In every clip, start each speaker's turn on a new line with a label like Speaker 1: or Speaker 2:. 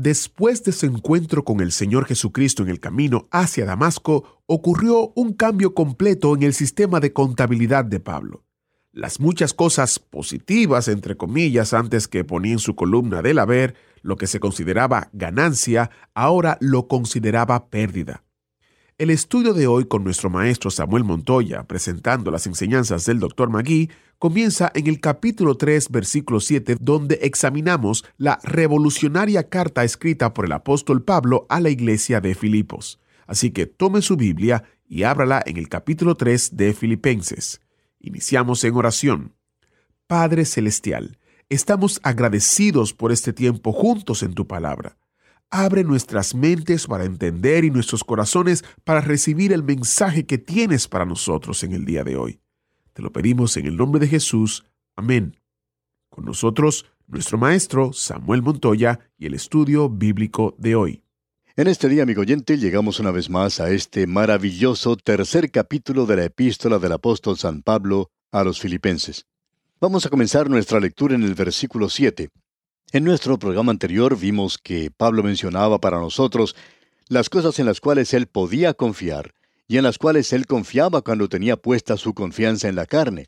Speaker 1: Después de su encuentro con el Señor Jesucristo en el camino hacia Damasco, ocurrió un cambio completo en el sistema de contabilidad de Pablo. Las muchas cosas positivas, entre comillas, antes que ponía en su columna del haber, lo que se consideraba ganancia, ahora lo consideraba pérdida. El estudio de hoy con nuestro maestro Samuel Montoya, presentando las enseñanzas del Dr. Magui, comienza en el capítulo 3, versículo 7, donde examinamos la revolucionaria carta escrita por el apóstol Pablo a la iglesia de Filipos. Así que tome su Biblia y ábrala en el capítulo 3 de Filipenses. Iniciamos en oración. Padre Celestial, estamos agradecidos por este tiempo juntos en tu palabra. Abre nuestras mentes para entender y nuestros corazones para recibir el mensaje que tienes para nosotros en el día de hoy. Te lo pedimos en el nombre de Jesús. Amén. Con nosotros, nuestro maestro Samuel Montoya y el estudio bíblico de hoy.
Speaker 2: En este día, amigo oyente, llegamos una vez más a este maravilloso tercer capítulo de la epístola del apóstol San Pablo a los filipenses. Vamos a comenzar nuestra lectura en el versículo 7. En nuestro programa anterior vimos que Pablo mencionaba para nosotros las cosas en las cuales él podía confiar y en las cuales él confiaba cuando tenía puesta su confianza en la carne.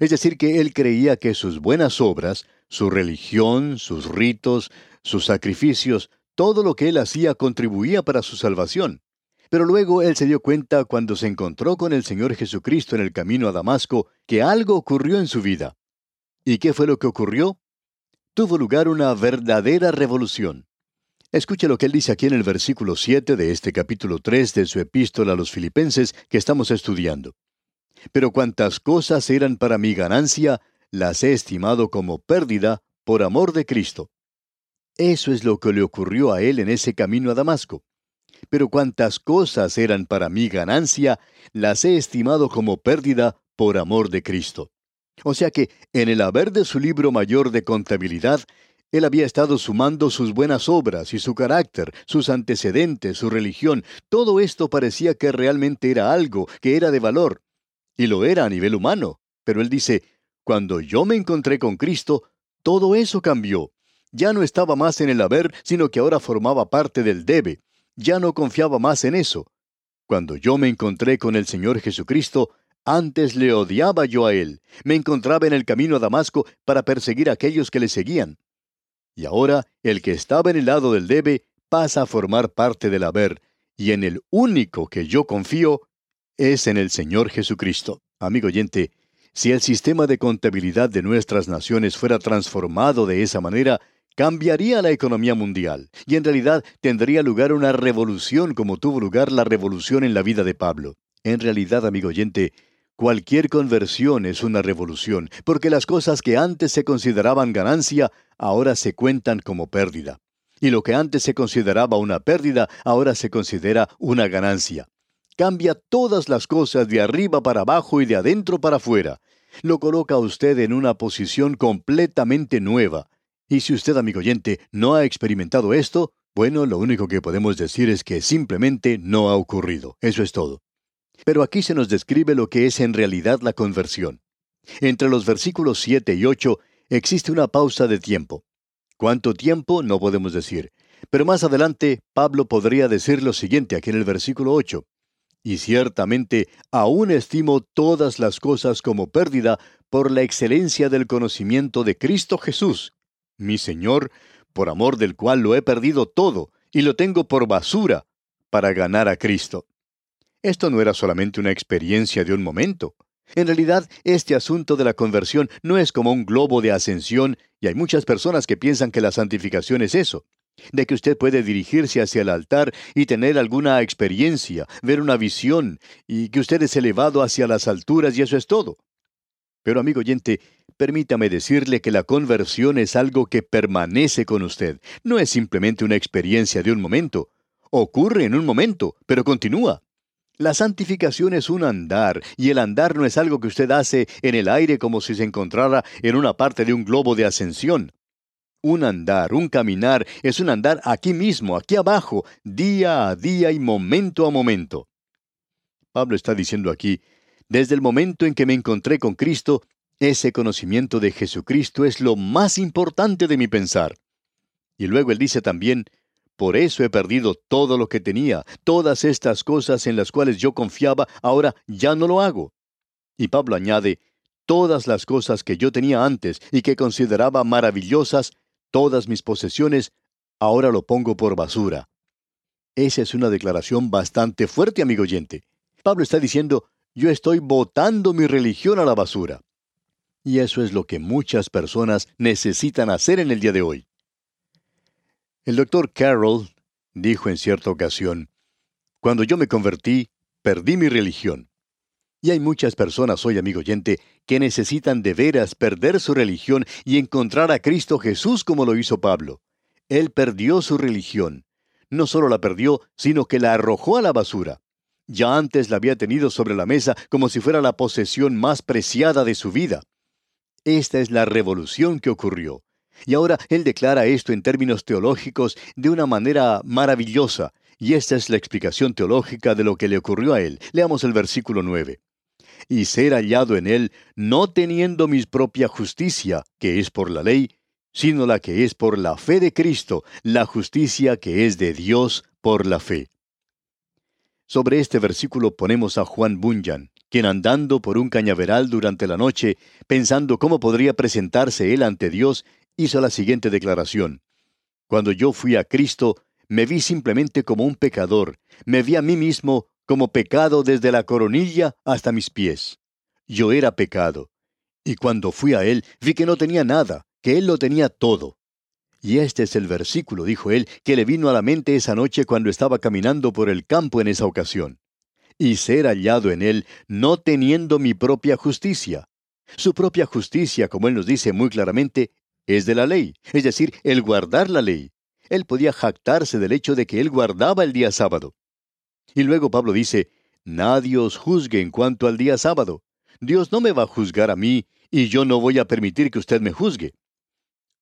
Speaker 2: Es decir, que él creía que sus buenas obras, su religión, sus ritos, sus sacrificios, todo lo que él hacía contribuía para su salvación. Pero luego él se dio cuenta cuando se encontró con el Señor Jesucristo en el camino a Damasco que algo ocurrió en su vida. ¿Y qué fue lo que ocurrió? Tuvo lugar una verdadera revolución. Escuche lo que él dice aquí en el versículo 7 de este capítulo 3 de su epístola a los filipenses que estamos estudiando. Pero cuantas cosas eran para mi ganancia, las he estimado como pérdida por amor de Cristo. Eso es lo que le ocurrió a él en ese camino a Damasco. Pero cuantas cosas eran para mi ganancia, las he estimado como pérdida por amor de Cristo. O sea que, en el haber de su libro mayor de contabilidad, él había estado sumando sus buenas obras y su carácter, sus antecedentes, su religión. Todo esto parecía que realmente era algo, que era de valor. Y lo era a nivel humano. Pero él dice, cuando yo me encontré con Cristo, todo eso cambió. Ya no estaba más en el haber, sino que ahora formaba parte del debe. Ya no confiaba más en eso. Cuando yo me encontré con el Señor Jesucristo, antes le odiaba yo a Él. Me encontraba en el camino a Damasco para perseguir a aquellos que le seguían. Y ahora el que estaba en el lado del debe pasa a formar parte del haber, y en el único que yo confío es en el Señor Jesucristo. Amigo oyente, si el sistema de contabilidad de nuestras naciones fuera transformado de esa manera, cambiaría la economía mundial y en realidad tendría lugar una revolución como tuvo lugar la revolución en la vida de Pablo. En realidad, amigo oyente, cualquier conversión es una revolución, porque las cosas que antes se consideraban ganancia, ahora se cuentan como pérdida. Y lo que antes se consideraba una pérdida, ahora se considera una ganancia. Cambia todas las cosas de arriba para abajo y de adentro para afuera. Lo coloca a usted en una posición completamente nueva. Y si usted, amigo oyente, no ha experimentado esto, bueno, lo único que podemos decir es que simplemente no ha ocurrido. Eso es todo. Pero aquí se nos describe lo que es en realidad la conversión. Entre los versículos 7 y 8 existe una pausa de tiempo. ¿Cuánto tiempo? No podemos decir. Pero más adelante, Pablo podría decir lo siguiente aquí en el versículo 8. Y ciertamente aún estimo todas las cosas como pérdida por la excelencia del conocimiento de Cristo Jesús, mi Señor, por amor del cual lo he perdido todo y lo tengo por basura para ganar a Cristo. Esto no era solamente una experiencia de un momento. En realidad, este asunto de la conversión no es como un globo de ascensión y hay muchas personas que piensan que la santificación es eso, de que usted puede dirigirse hacia el altar y tener alguna experiencia, ver una visión y que usted es elevado hacia las alturas y eso es todo. Pero amigo oyente, permítame decirle que la conversión es algo que permanece con usted. No es simplemente una experiencia de un momento. Ocurre en un momento, pero continúa. La santificación es un andar, y el andar no es algo que usted hace en el aire como si se encontrara en una parte de un globo de ascensión. Un andar, un caminar, es un andar aquí mismo, aquí abajo, día a día y momento a momento. Pablo está diciendo aquí, desde el momento en que me encontré con Cristo, ese conocimiento de Jesucristo es lo más importante de mi pensar. Y luego él dice también, por eso he perdido todo lo que tenía, todas estas cosas en las cuales yo confiaba, ahora ya no lo hago. Y Pablo añade, todas las cosas que yo tenía antes y que consideraba maravillosas, todas mis posesiones, ahora lo pongo por basura. Esa es una declaración bastante fuerte, amigo oyente. Pablo está diciendo, yo estoy botando mi religión a la basura. Y eso es lo que muchas personas necesitan hacer en el día de hoy. El doctor Carroll dijo en cierta ocasión, Cuando yo me convertí, perdí mi religión. Y hay muchas personas hoy, amigo oyente, que necesitan de veras perder su religión y encontrar a Cristo Jesús como lo hizo Pablo. Él perdió su religión. No solo la perdió, sino que la arrojó a la basura. Ya antes la había tenido sobre la mesa como si fuera la posesión más preciada de su vida. Esta es la revolución que ocurrió. Y ahora él declara esto en términos teológicos de una manera maravillosa, y esta es la explicación teológica de lo que le ocurrió a él. Leamos el versículo 9. Y ser hallado en él, no teniendo mi propia justicia, que es por la ley, sino la que es por la fe de Cristo, la justicia que es de Dios por la fe. Sobre este versículo ponemos a Juan Bunyan, quien andando por un cañaveral durante la noche, pensando cómo podría presentarse él ante Dios, hizo la siguiente declaración. Cuando yo fui a Cristo, me vi simplemente como un pecador, me vi a mí mismo como pecado desde la coronilla hasta mis pies. Yo era pecado. Y cuando fui a Él, vi que no tenía nada, que Él lo tenía todo. Y este es el versículo, dijo él, que le vino a la mente esa noche cuando estaba caminando por el campo en esa ocasión. Y ser hallado en Él, no teniendo mi propia justicia. Su propia justicia, como Él nos dice muy claramente, es de la ley, es decir, el guardar la ley. Él podía jactarse del hecho de que él guardaba el día sábado. Y luego Pablo dice, Nadie os juzgue en cuanto al día sábado. Dios no me va a juzgar a mí, y yo no voy a permitir que usted me juzgue.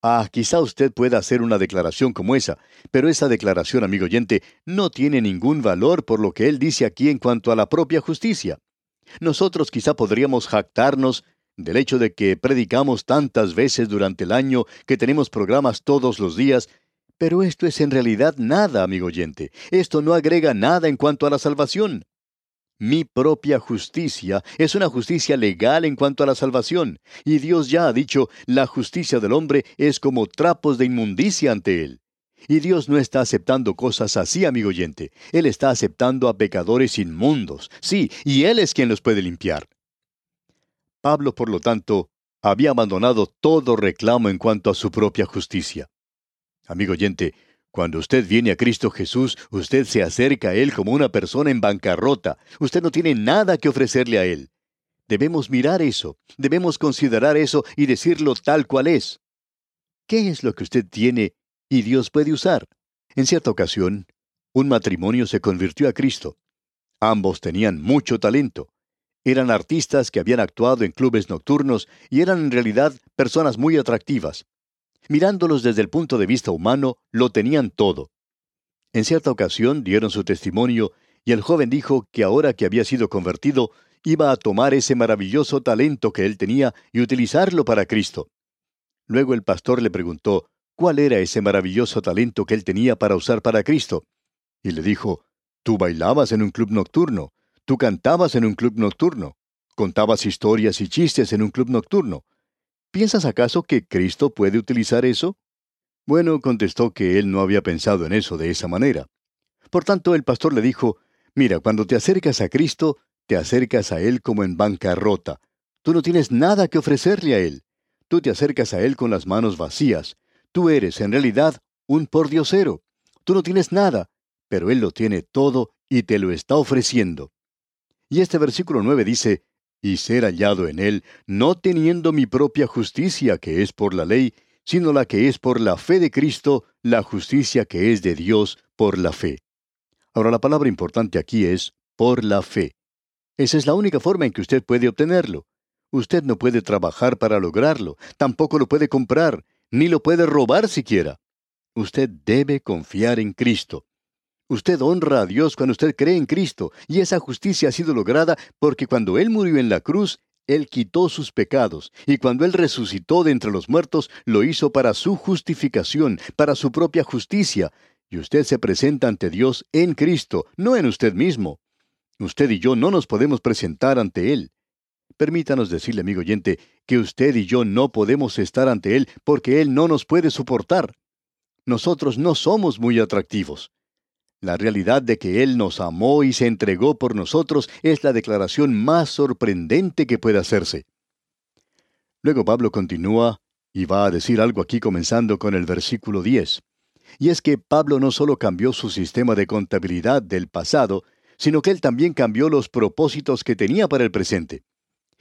Speaker 2: Ah, quizá usted pueda hacer una declaración como esa, pero esa declaración, amigo oyente, no tiene ningún valor por lo que él dice aquí en cuanto a la propia justicia. Nosotros quizá podríamos jactarnos del hecho de que predicamos tantas veces durante el año, que tenemos programas todos los días, pero esto es en realidad nada, amigo oyente. Esto no agrega nada en cuanto a la salvación. Mi propia justicia es una justicia legal en cuanto a la salvación, y Dios ya ha dicho, la justicia del hombre es como trapos de inmundicia ante él. Y Dios no está aceptando cosas así, amigo oyente. Él está aceptando a pecadores inmundos. Sí, y Él es quien los puede limpiar. Pablo, por lo tanto, había abandonado todo reclamo en cuanto a su propia justicia. Amigo oyente, cuando usted viene a Cristo Jesús, usted se acerca a Él como una persona en bancarrota. Usted no tiene nada que ofrecerle a Él. Debemos mirar eso, debemos considerar eso y decirlo tal cual es. ¿Qué es lo que usted tiene y Dios puede usar? En cierta ocasión, un matrimonio se convirtió a Cristo. Ambos tenían mucho talento. Eran artistas que habían actuado en clubes nocturnos y eran en realidad personas muy atractivas. Mirándolos desde el punto de vista humano, lo tenían todo. En cierta ocasión dieron su testimonio y el joven dijo que ahora que había sido convertido, iba a tomar ese maravilloso talento que él tenía y utilizarlo para Cristo. Luego el pastor le preguntó cuál era ese maravilloso talento que él tenía para usar para Cristo. Y le dijo, Tú bailabas en un club nocturno, Tú cantabas en un club nocturno, contabas historias y chistes en un club nocturno. ¿Piensas acaso que Cristo puede utilizar eso? Bueno, contestó que él no había pensado en eso de esa manera. Por tanto, el pastor le dijo, Mira, cuando te acercas a Cristo, te acercas a Él como en bancarrota. Tú no tienes nada que ofrecerle a Él. Tú te acercas a Él con las manos vacías. Tú eres, en realidad, un pordiosero. Tú no tienes nada, pero Él lo tiene todo y te lo está ofreciendo. Y este versículo 9 dice, y ser hallado en él, no teniendo mi propia justicia que es por la ley, sino la que es por la fe de Cristo, la justicia que es de Dios por la fe. Ahora la palabra importante aquí es por la fe. Esa es la única forma en que usted puede obtenerlo. Usted no puede trabajar para lograrlo, tampoco lo puede comprar, ni lo puede robar siquiera. Usted debe confiar en Cristo. Usted honra a Dios cuando usted cree en Cristo, y esa justicia ha sido lograda porque cuando Él murió en la cruz, Él quitó sus pecados, y cuando Él resucitó de entre los muertos, lo hizo para su justificación, para su propia justicia, y usted se presenta ante Dios en Cristo, no en usted mismo. Usted y yo no nos podemos presentar ante Él. Permítanos decirle, amigo oyente, que usted y yo no podemos estar ante Él porque Él no nos puede soportar. Nosotros no somos muy atractivos. La realidad de que Él nos amó y se entregó por nosotros es la declaración más sorprendente que puede hacerse. Luego Pablo continúa y va a decir algo aquí comenzando con el versículo 10. Y es que Pablo no solo cambió su sistema de contabilidad del pasado, sino que él también cambió los propósitos que tenía para el presente.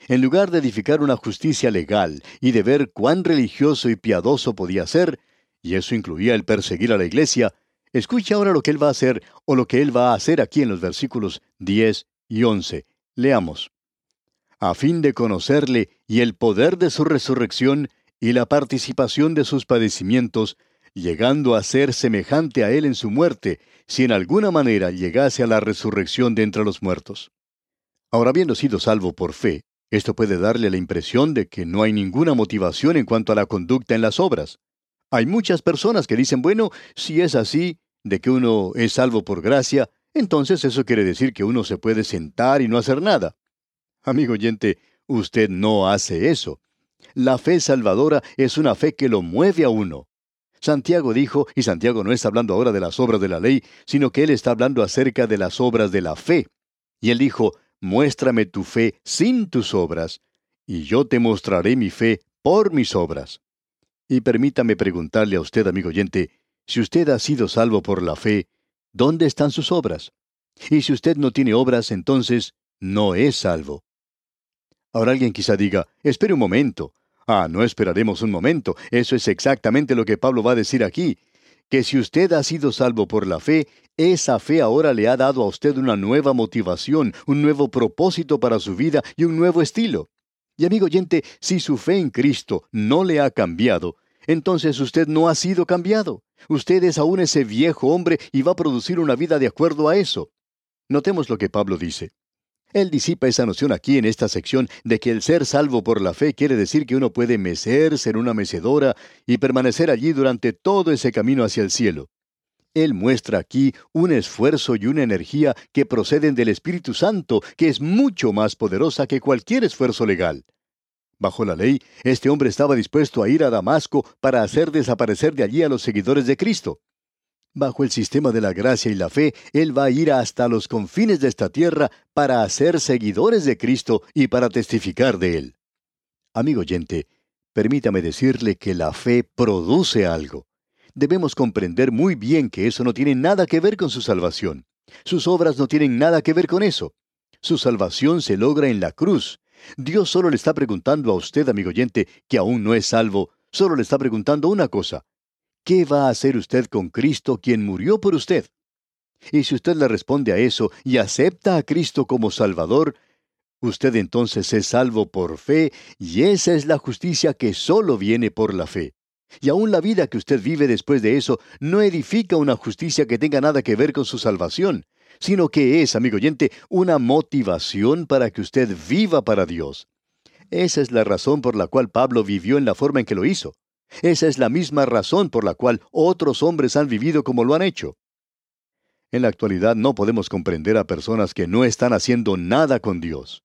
Speaker 2: En lugar de edificar una justicia legal y de ver cuán religioso y piadoso podía ser, y eso incluía el perseguir a la iglesia, Escuche ahora lo que él va a hacer o lo que él va a hacer aquí en los versículos 10 y 11. Leamos. A fin de conocerle y el poder de su resurrección y la participación de sus padecimientos, llegando a ser semejante a él en su muerte, si en alguna manera llegase a la resurrección de entre los muertos. Ahora, habiendo sido salvo por fe, esto puede darle la impresión de que no hay ninguna motivación en cuanto a la conducta en las obras. Hay muchas personas que dicen, bueno, si es así, de que uno es salvo por gracia, entonces eso quiere decir que uno se puede sentar y no hacer nada. Amigo oyente, usted no hace eso. La fe salvadora es una fe que lo mueve a uno. Santiago dijo, y Santiago no está hablando ahora de las obras de la ley, sino que él está hablando acerca de las obras de la fe. Y él dijo, muéstrame tu fe sin tus obras, y yo te mostraré mi fe por mis obras. Y permítame preguntarle a usted, amigo oyente, si usted ha sido salvo por la fe, ¿dónde están sus obras? Y si usted no tiene obras, entonces no es salvo. Ahora alguien quizá diga, espere un momento. Ah, no esperaremos un momento. Eso es exactamente lo que Pablo va a decir aquí. Que si usted ha sido salvo por la fe, esa fe ahora le ha dado a usted una nueva motivación, un nuevo propósito para su vida y un nuevo estilo. Y amigo oyente, si su fe en Cristo no le ha cambiado, entonces usted no ha sido cambiado. Usted es aún ese viejo hombre y va a producir una vida de acuerdo a eso. Notemos lo que Pablo dice. Él disipa esa noción aquí en esta sección de que el ser salvo por la fe quiere decir que uno puede mecerse en una mecedora y permanecer allí durante todo ese camino hacia el cielo. Él muestra aquí un esfuerzo y una energía que proceden del Espíritu Santo, que es mucho más poderosa que cualquier esfuerzo legal. Bajo la ley, este hombre estaba dispuesto a ir a Damasco para hacer desaparecer de allí a los seguidores de Cristo. Bajo el sistema de la gracia y la fe, él va a ir hasta los confines de esta tierra para hacer seguidores de Cristo y para testificar de él. Amigo oyente, permítame decirle que la fe produce algo. Debemos comprender muy bien que eso no tiene nada que ver con su salvación. Sus obras no tienen nada que ver con eso. Su salvación se logra en la cruz, Dios solo le está preguntando a usted, amigo oyente, que aún no es salvo, solo le está preguntando una cosa. ¿Qué va a hacer usted con Cristo quien murió por usted? Y si usted le responde a eso y acepta a Cristo como Salvador, usted entonces es salvo por fe y esa es la justicia que solo viene por la fe. Y aún la vida que usted vive después de eso no edifica una justicia que tenga nada que ver con su salvación, sino que es, amigo oyente, una motivación para que usted viva para Dios. Esa es la razón por la cual Pablo vivió en la forma en que lo hizo. Esa es la misma razón por la cual otros hombres han vivido como lo han hecho. En la actualidad no podemos comprender a personas que no están haciendo nada con Dios.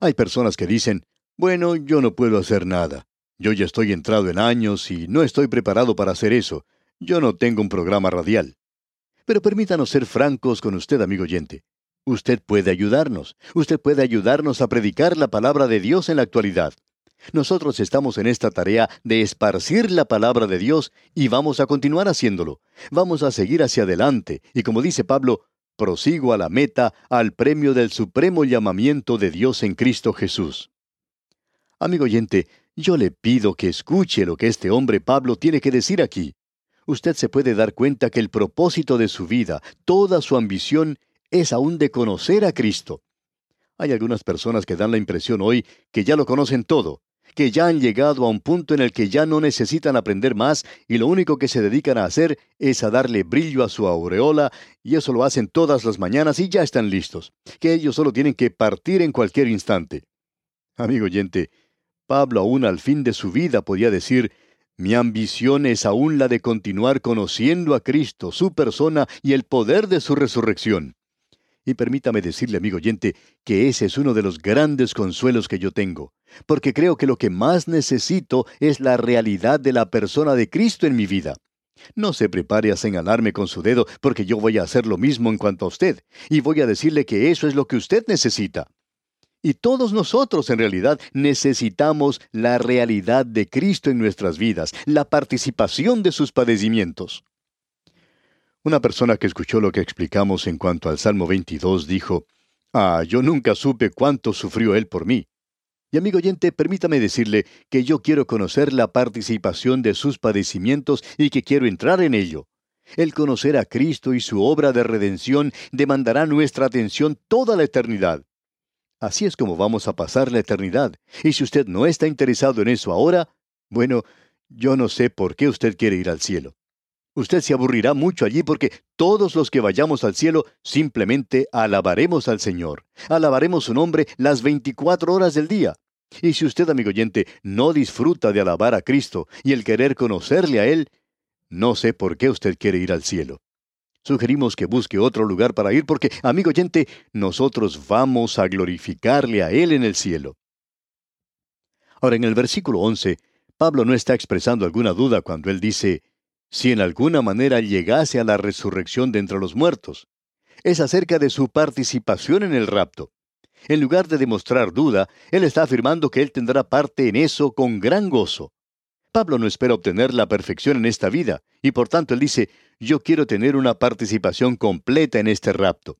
Speaker 2: Hay personas que dicen, bueno, yo no puedo hacer nada. Yo ya estoy entrado en años y no estoy preparado para hacer eso. Yo no tengo un programa radial. Pero permítanos ser francos con usted, amigo oyente. Usted puede ayudarnos. Usted puede ayudarnos a predicar la palabra de Dios en la actualidad. Nosotros estamos en esta tarea de esparcir la palabra de Dios y vamos a continuar haciéndolo. Vamos a seguir hacia adelante y como dice Pablo, prosigo a la meta, al premio del supremo llamamiento de Dios en Cristo Jesús. Amigo oyente, yo le pido que escuche lo que este hombre Pablo tiene que decir aquí. Usted se puede dar cuenta que el propósito de su vida, toda su ambición, es aún de conocer a Cristo. Hay algunas personas que dan la impresión hoy que ya lo conocen todo, que ya han llegado a un punto en el que ya no necesitan aprender más y lo único que se dedican a hacer es a darle brillo a su aureola y eso lo hacen todas las mañanas y ya están listos, que ellos solo tienen que partir en cualquier instante. Amigo oyente, Pablo aún al fin de su vida podía decir, mi ambición es aún la de continuar conociendo a Cristo, su persona y el poder de su resurrección. Y permítame decirle, amigo oyente, que ese es uno de los grandes consuelos que yo tengo, porque creo que lo que más necesito es la realidad de la persona de Cristo en mi vida. No se prepare a señalarme con su dedo, porque yo voy a hacer lo mismo en cuanto a usted, y voy a decirle que eso es lo que usted necesita. Y todos nosotros en realidad necesitamos la realidad de Cristo en nuestras vidas, la participación de sus padecimientos. Una persona que escuchó lo que explicamos en cuanto al Salmo 22 dijo, Ah, yo nunca supe cuánto sufrió él por mí. Y amigo oyente, permítame decirle que yo quiero conocer la participación de sus padecimientos y que quiero entrar en ello. El conocer a Cristo y su obra de redención demandará nuestra atención toda la eternidad. Así es como vamos a pasar la eternidad. Y si usted no está interesado en eso ahora, bueno, yo no sé por qué usted quiere ir al cielo. Usted se aburrirá mucho allí porque todos los que vayamos al cielo simplemente alabaremos al Señor. Alabaremos su nombre las 24 horas del día. Y si usted, amigo oyente, no disfruta de alabar a Cristo y el querer conocerle a Él, no sé por qué usted quiere ir al cielo. Sugerimos que busque otro lugar para ir porque, amigo oyente, nosotros vamos a glorificarle a Él en el cielo. Ahora, en el versículo 11, Pablo no está expresando alguna duda cuando él dice, si en alguna manera llegase a la resurrección de entre los muertos. Es acerca de su participación en el rapto. En lugar de demostrar duda, él está afirmando que él tendrá parte en eso con gran gozo. Pablo no espera obtener la perfección en esta vida, y por tanto él dice, yo quiero tener una participación completa en este rapto.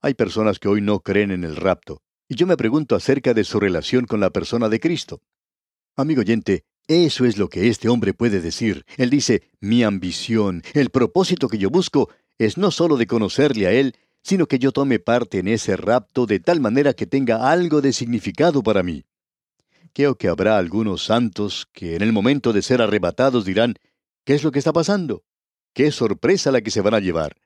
Speaker 2: Hay personas que hoy no creen en el rapto, y yo me pregunto acerca de su relación con la persona de Cristo. Amigo oyente, eso es lo que este hombre puede decir. Él dice, mi ambición, el propósito que yo busco, es no solo de conocerle a Él, sino que yo tome parte en ese rapto de tal manera que tenga algo de significado para mí. Creo que habrá algunos santos que en el momento de ser arrebatados dirán, ¿qué es lo que está pasando? ¿Qué sorpresa la que se van a llevar?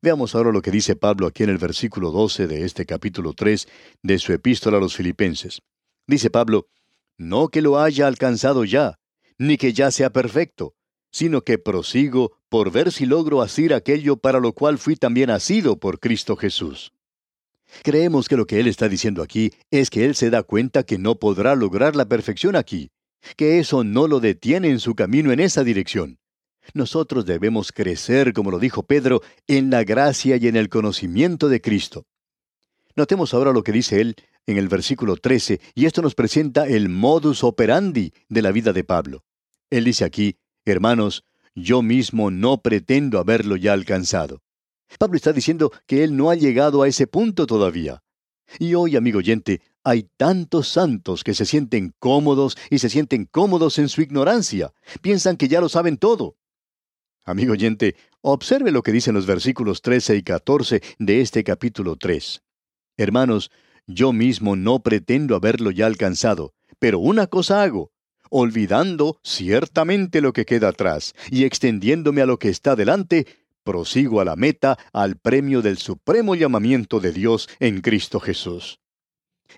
Speaker 2: Veamos ahora lo que dice Pablo aquí en el versículo 12 de este capítulo 3 de su epístola a los filipenses. Dice Pablo, no que lo haya alcanzado ya, ni que ya sea perfecto, sino que prosigo por ver si logro asir aquello para lo cual fui también asido por Cristo Jesús. Creemos que lo que él está diciendo aquí es que él se da cuenta que no podrá lograr la perfección aquí, que eso no lo detiene en su camino en esa dirección. Nosotros debemos crecer, como lo dijo Pedro, en la gracia y en el conocimiento de Cristo. Notemos ahora lo que dice él en el versículo 13, y esto nos presenta el modus operandi de la vida de Pablo. Él dice aquí, hermanos, yo mismo no pretendo haberlo ya alcanzado. Pablo está diciendo que él no ha llegado a ese punto todavía. Y hoy, amigo oyente, hay tantos santos que se sienten cómodos y se sienten cómodos en su ignorancia. Piensan que ya lo saben todo. Amigo oyente, observe lo que dicen los versículos 13 y 14 de este capítulo 3. Hermanos, yo mismo no pretendo haberlo ya alcanzado, pero una cosa hago, olvidando ciertamente lo que queda atrás y extendiéndome a lo que está delante, prosigo a la meta, al premio del supremo llamamiento de Dios en Cristo Jesús.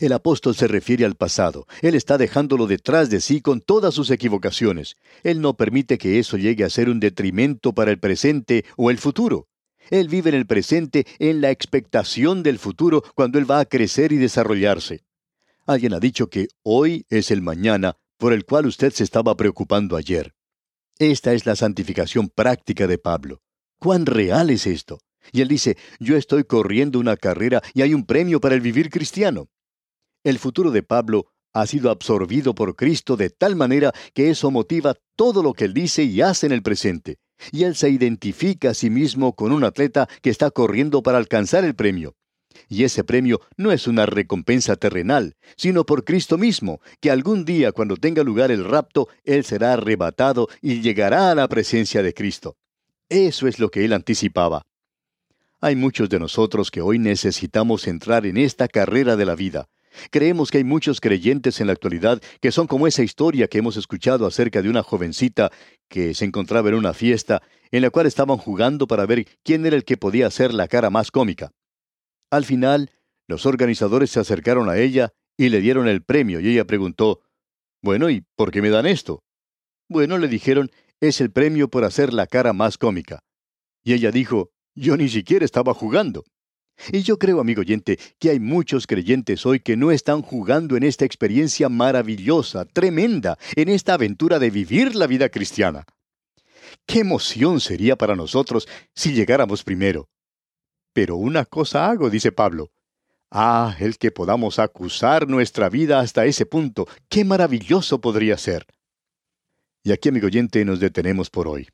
Speaker 2: El apóstol se refiere al pasado. Él está dejándolo detrás de sí con todas sus equivocaciones. Él no permite que eso llegue a ser un detrimento para el presente o el futuro. Él vive en el presente en la expectación del futuro cuando Él va a crecer y desarrollarse. Alguien ha dicho que hoy es el mañana por el cual usted se estaba preocupando ayer. Esta es la santificación práctica de Pablo. ¿Cuán real es esto? Y él dice, yo estoy corriendo una carrera y hay un premio para el vivir cristiano. El futuro de Pablo ha sido absorbido por Cristo de tal manera que eso motiva todo lo que él dice y hace en el presente. y él se identifica a sí mismo con un atleta que está corriendo para alcanzar el premio. Y ese premio no es una recompensa terrenal, sino por Cristo mismo, que algún día cuando tenga lugar el rapto, Él será arrebatado y llegará a la presencia de Cristo. Eso es lo que Él anticipaba. Hay muchos de nosotros que hoy necesitamos entrar en esta carrera de la vida. Creemos que hay muchos creyentes en la actualidad que son como esa historia que hemos escuchado acerca de una jovencita que se encontraba en una fiesta en la cual estaban jugando para ver quién era el que podía hacer la cara más cómica. Al final, los organizadores se acercaron a ella y le dieron el premio y ella preguntó, Bueno, ¿y por qué me dan esto? Bueno, le dijeron, es el premio por hacer la cara más cómica. Y ella dijo, yo ni siquiera estaba jugando. Y yo creo, amigo oyente, que hay muchos creyentes hoy que no están jugando en esta experiencia maravillosa, tremenda, en esta aventura de vivir la vida cristiana. Qué emoción sería para nosotros si llegáramos primero. Pero una cosa hago, dice Pablo. Ah, el que podamos acusar nuestra vida hasta ese punto, qué maravilloso podría ser. Y aquí, amigo oyente, nos detenemos por hoy.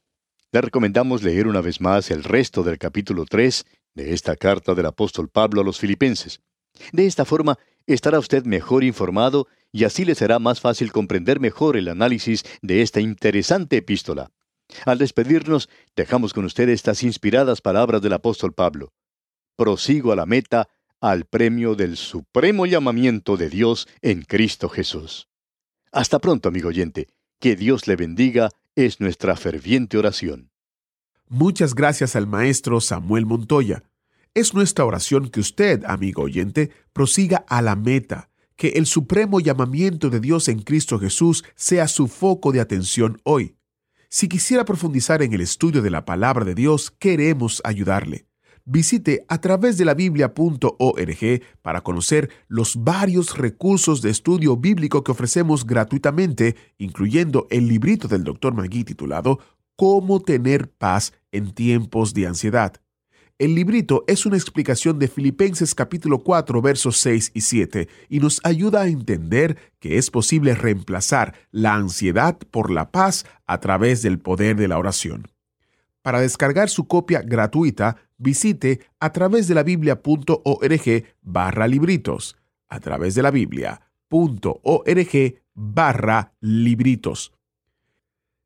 Speaker 2: Le recomendamos leer una vez más el resto del capítulo 3 de esta carta del apóstol Pablo a los filipenses. De esta forma, estará usted mejor informado y así le será más fácil comprender mejor el análisis de esta interesante epístola. Al despedirnos, dejamos con usted estas inspiradas palabras del apóstol Pablo prosigo a la meta, al premio del supremo llamamiento de Dios en Cristo Jesús. Hasta pronto, amigo oyente. Que Dios le bendiga es nuestra ferviente oración.
Speaker 1: Muchas gracias al maestro Samuel Montoya. Es nuestra oración que usted, amigo oyente, prosiga a la meta, que el supremo llamamiento de Dios en Cristo Jesús sea su foco de atención hoy. Si quisiera profundizar en el estudio de la palabra de Dios, queremos ayudarle visite a través de la biblia.org para conocer los varios recursos de estudio bíblico que ofrecemos gratuitamente, incluyendo el librito del Dr. Magui titulado Cómo tener paz en tiempos de ansiedad. El librito es una explicación de Filipenses capítulo 4 versos 6 y 7 y nos ayuda a entender que es posible reemplazar la ansiedad por la paz a través del poder de la oración. Para descargar su copia gratuita, visite a través de la biblia.org barra libritos, a través de la biblia.org barra libritos.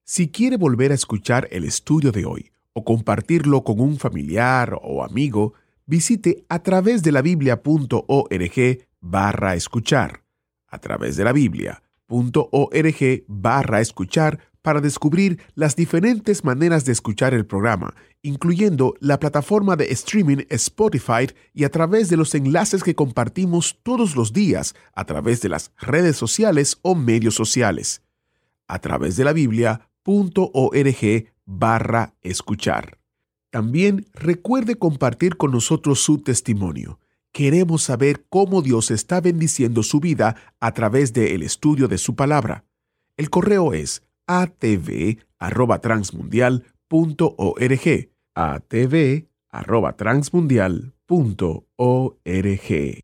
Speaker 1: Si quiere volver a escuchar el estudio de hoy o compartirlo con un familiar o amigo, visite a través de la biblia.org barra escuchar, a través de la biblia.org barra escuchar para descubrir las diferentes maneras de escuchar el programa, incluyendo la plataforma de streaming Spotify y a través de los enlaces que compartimos todos los días a través de las redes sociales o medios sociales. A través de la biblia.org barra escuchar. También recuerde compartir con nosotros su testimonio. Queremos saber cómo Dios está bendiciendo su vida a través del estudio de su palabra. El correo es atv@transmundial.org. atv@transmundial.org.